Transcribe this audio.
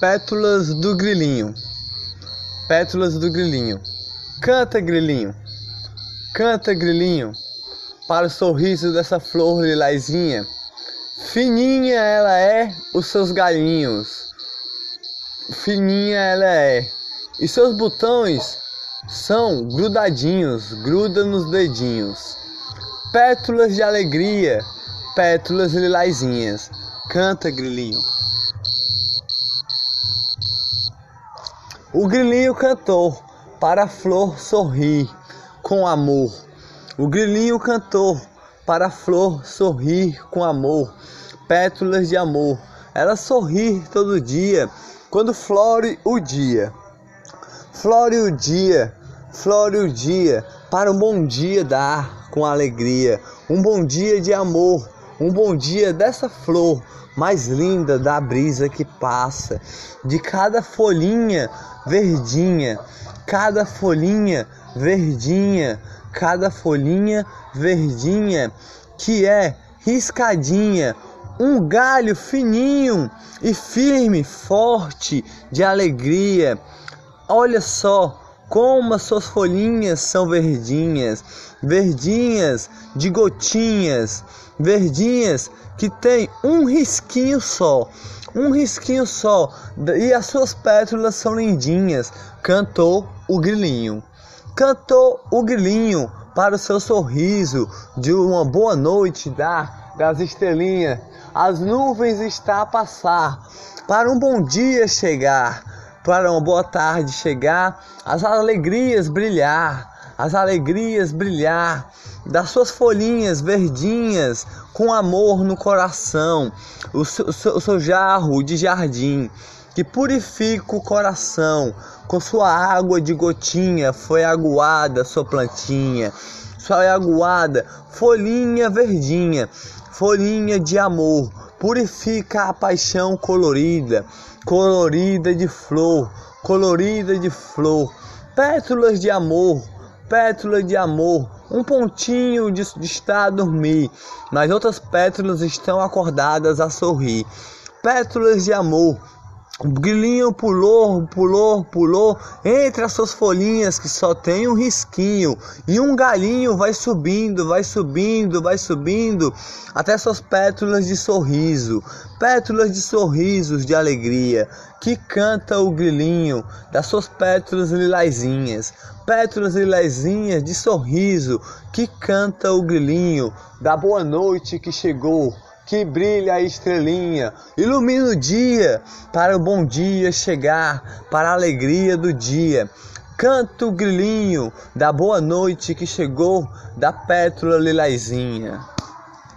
Pétalas do grilinho. Pétalas do grilinho. Canta, grilinho. Canta, grilinho. Para o sorriso dessa flor lilazinha. Fininha ela é, os seus galinhos. Fininha ela é. E seus botões são grudadinhos, gruda nos dedinhos. Pétalas de alegria, pétalas lilazinhas. Canta, grilinho. O grilinho cantou para a flor sorrir com amor. O grilinho cantou para a flor sorrir com amor. Pétalas de amor. Ela sorri todo dia quando flore o dia. Flore o dia, flore o dia para um bom dia dar com alegria. Um bom dia de amor, um bom dia dessa flor mais linda da brisa que passa, de cada folhinha verdinha, cada folhinha verdinha, cada folhinha verdinha que é riscadinha, um galho fininho e firme, forte de alegria. Olha só como as suas folhinhas são verdinhas, verdinhas de gotinhas, verdinhas que tem um risquinho só, um risquinho só, e as suas pétalas são lindinhas. Cantou o grilinho, cantou o grilinho para o seu sorriso de uma boa noite da, das estrelinhas. As nuvens está a passar para um bom dia chegar, para uma boa tarde chegar, as alegrias brilhar as alegrias brilhar, das suas folhinhas verdinhas, com amor no coração, o seu, o seu, jarro de jardim, que purifica o coração, com sua água de gotinha foi aguada sua plantinha, sua aguada, folhinha verdinha, folhinha de amor, purifica a paixão colorida, colorida de flor, colorida de flor, pétalas de amor, pétala de amor, um pontinho de, de estar a dormir, mas outras pétalas estão acordadas a sorrir. Pétalas de amor, o grilinho pulou, pulou, pulou entre as suas folhinhas que só tem um risquinho. E um galinho vai subindo, vai subindo, vai subindo até suas pétalas de sorriso. Pétalas de sorrisos de alegria que canta o grilinho das suas pétalas lilazinhas. Pétalas lilazinhas de sorriso que canta o grilinho da boa noite que chegou que brilha a estrelinha, ilumina o dia para o bom dia chegar, para a alegria do dia. Canta o grilinho da boa noite que chegou da pétala lilazinha.